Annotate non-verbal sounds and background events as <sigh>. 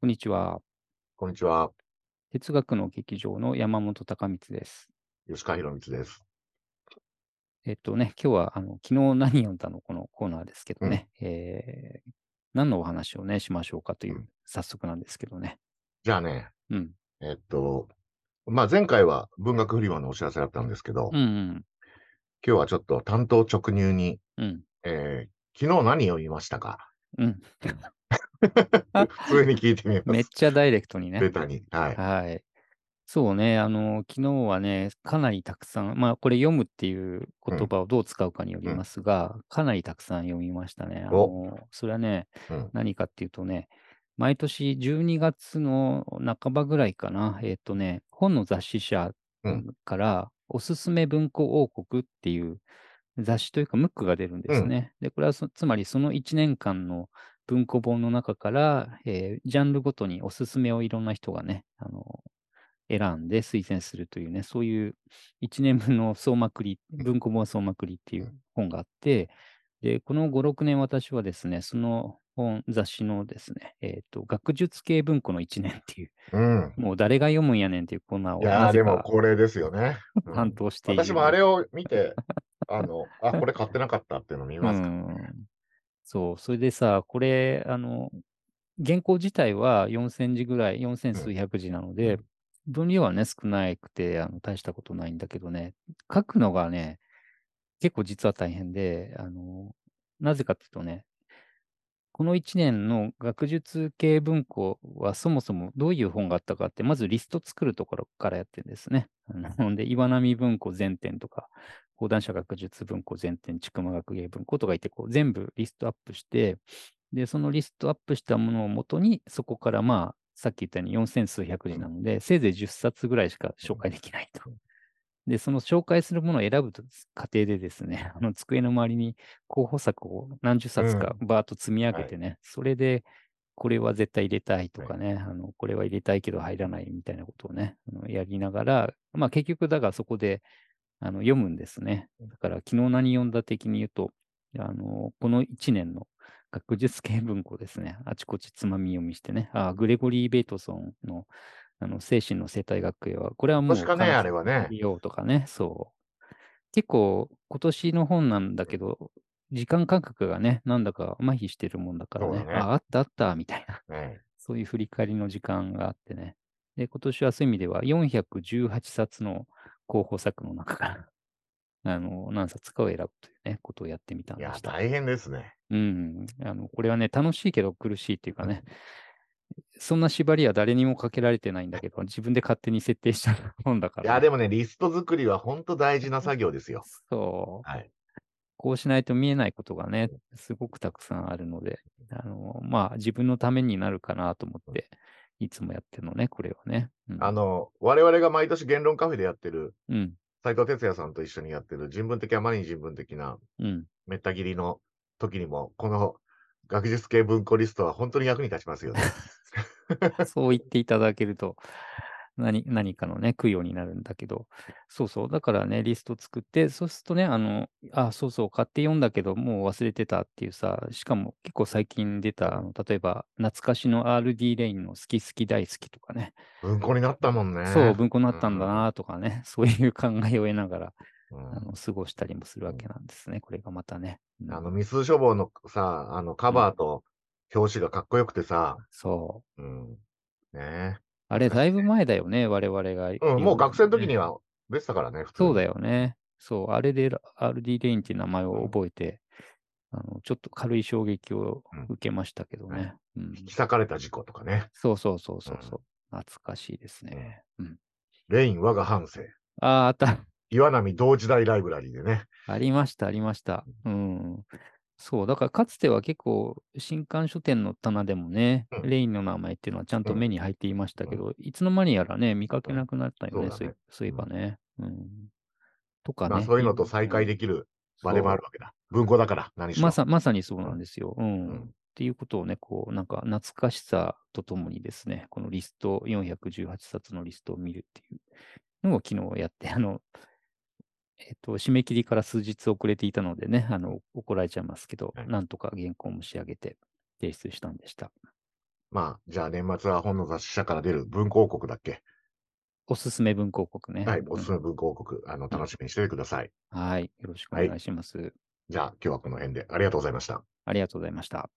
こんにちは。こんにちは。哲学の劇場の山本隆光です。吉川博光です。えっとね、今日はあの昨日何読んだのこのコーナーですけどね、えー何のお話をね、しましょうかという、うん早速なんですけどね。じゃあね、うん。えっと、まあ、前回は文学フリマのお知らせだったんですけど、うんうん。今日はちょっと担当直入に、うん。えー昨日何読みましたか？うん。<laughs> 普通に聞いてみます。めっちゃダイレクトにねベ。タに。はい。はい。そうね、あの、昨日はね、かなりたくさん、まあ、これ読むっていう言葉をどう使うかによりますが、かなりたくさん読みましたね。あの、それはね、うん。何かっていうとね、毎年12月の半ばぐらいかな、えっ、とね、本の雑誌社うんから、おすすめ文庫王国っていう雑誌というか、ムックが出るんですね。で、これはそつまりその1年間の文庫本の中から、えージャンルごとにおすすめをいろんな人がね、あの選んで推薦するというね、そういう1年分の総まくり、文庫本総まくりっていう本があって、で、この5、6年私はですね、その本、雑誌のですね、えっ、と、学術系文庫の1年っていう、うん。もう誰が読むんやねんっていうコーナーをいやでも恒例ですよね。うん担当している。私もあれを見て、あの、あ、これ買ってなかったっていうの見うますからん。そう、それでさ、これ、あの、原稿自体は4000字ぐらい、4000数百字なので、うん。分量はね、少なくて、あの、大したことないんだけどね、書くのがね、結構実は大変で、あの、なぜかっていうとね、この1年の学術系文庫はそもそもどういう本があったかって、まずリスト作るところからやってるんですね。あので、岩波文庫全典とか、講談社学術文庫全典、筑馬学芸文庫とか言って、こう全部リストアップして、で、そのリストアップしたものをもとに、そこからまあ、さっき言ったように4000数百字なので、せいぜい10冊ぐらいしか紹介できないと。で、その紹介するものを選ぶ過程でですね、あの机の周りに候補作を何十冊かバーッと積み上げてね、それで、これは絶対入れたいとかね、あのこれは入れたいけど入らないみたいなことをね、あのやりながら、まあ結局だからそこであの読むんですね。だから昨日何読んだ的に言うと、あのこの1年の学術系文庫ですね、あちこちつまみ読みしてね、あグレゴリー・ベイトソンのあの精神の生態学園は、これはもう確かねあれはね利用とかね、そう。結構今年の本なんだけど、時間感覚がね、なんだか麻痺してるもんだからね、ねあ、あったあった、みたいな、ね。<laughs> そういう振り返りの時間があってね。で、今年はそういう意味では418冊の候補作の中から、あの、何冊かを選ぶというね、ことをやってみたんいや、でした。大変ですね。うん。あの、これはね、楽しいけど苦しいっていうかね、そんな縛りは誰にもかけられてないんだけど、自分で勝手に設定した本だから、いや、でもね、リスト作りは本当大事な作業ですよ。そう。はい。こうしないと見えないことがね、すごくたくさんあるので、あの、まあ、自分のためになるかなと思って、いつもやってるのね、これはね。うん、あの、我々が毎年言論カフェでやってる、うん、斉藤哲也さんと一緒にやってる人文的あまりに人文的なうん。めった切りの時にも、この学術系文庫リストは本当に役に立ちますよね。<laughs> <laughs> そう言っていただけると、何何かのね、供養になるんだけど、そうそう、だからね、リスト作って、そうするとね、あの、あ、そうそう、買って読んだけど、もう忘れてたっていうさ、しかも結構最近出た、あの例えば、懐かしの RD レインの好き好き大好きとかね、文庫になったもんね。そう、文庫になったんだなとかね、<laughs> そういう考えを得ながら、うん。あの過ごしたりもするわけなんですね、これがまたね。うんあの、ミス書房のさ、あの、カバーと表紙がかっこよくてさ、そう。うん。ねあれ、だいぶ前だよね、我々が。え。うん、もう学生の時には。は出てたからね、普通そうだよ。よね。そう、あれで RD レインっていう名前を覚えて、あのちょっと軽い衝撃をうん受けましたけどね。うん引き裂かれた事故とかね。そうそうそうそうそう、懐かしいですね。うん、レイン我が半生。ああ、あった。<laughs> 岩波同時代ライブラリーでね。ありました、ありました。うん。そう、だからかつては結構、新刊書店の棚でもね、うんレインの名前っていうのはちゃんとうん目に入っていましたけど、いつの間にやらね、見かけなくなったよね、うんそうそういえばね。うん。とかね。まあそういうのと再会できる場でもあるわけだ。文庫だから、何しろ。まさまさにそうなんですよ。うん。うんっていうことをね、こう、なんか懐かしさとともにですね、このリスト、418冊のリストを見るっていうのを昨日やって、あの、えっと、締め切りから数日遅れていたのでね、あの、怒られちゃいますけど、はいなんとか原稿も仕上げて提出したんでした。まあ、じゃあ年末は本の雑誌社から出る文庫王国だっけ？おすすめ文庫国ね。はい、おうん。すすめ文庫王国、あの、うん。楽しみにしててください。はい、よろしくおはい。願いします。じゃあ、今日はこの辺でありがとうございました。ありがとうございました。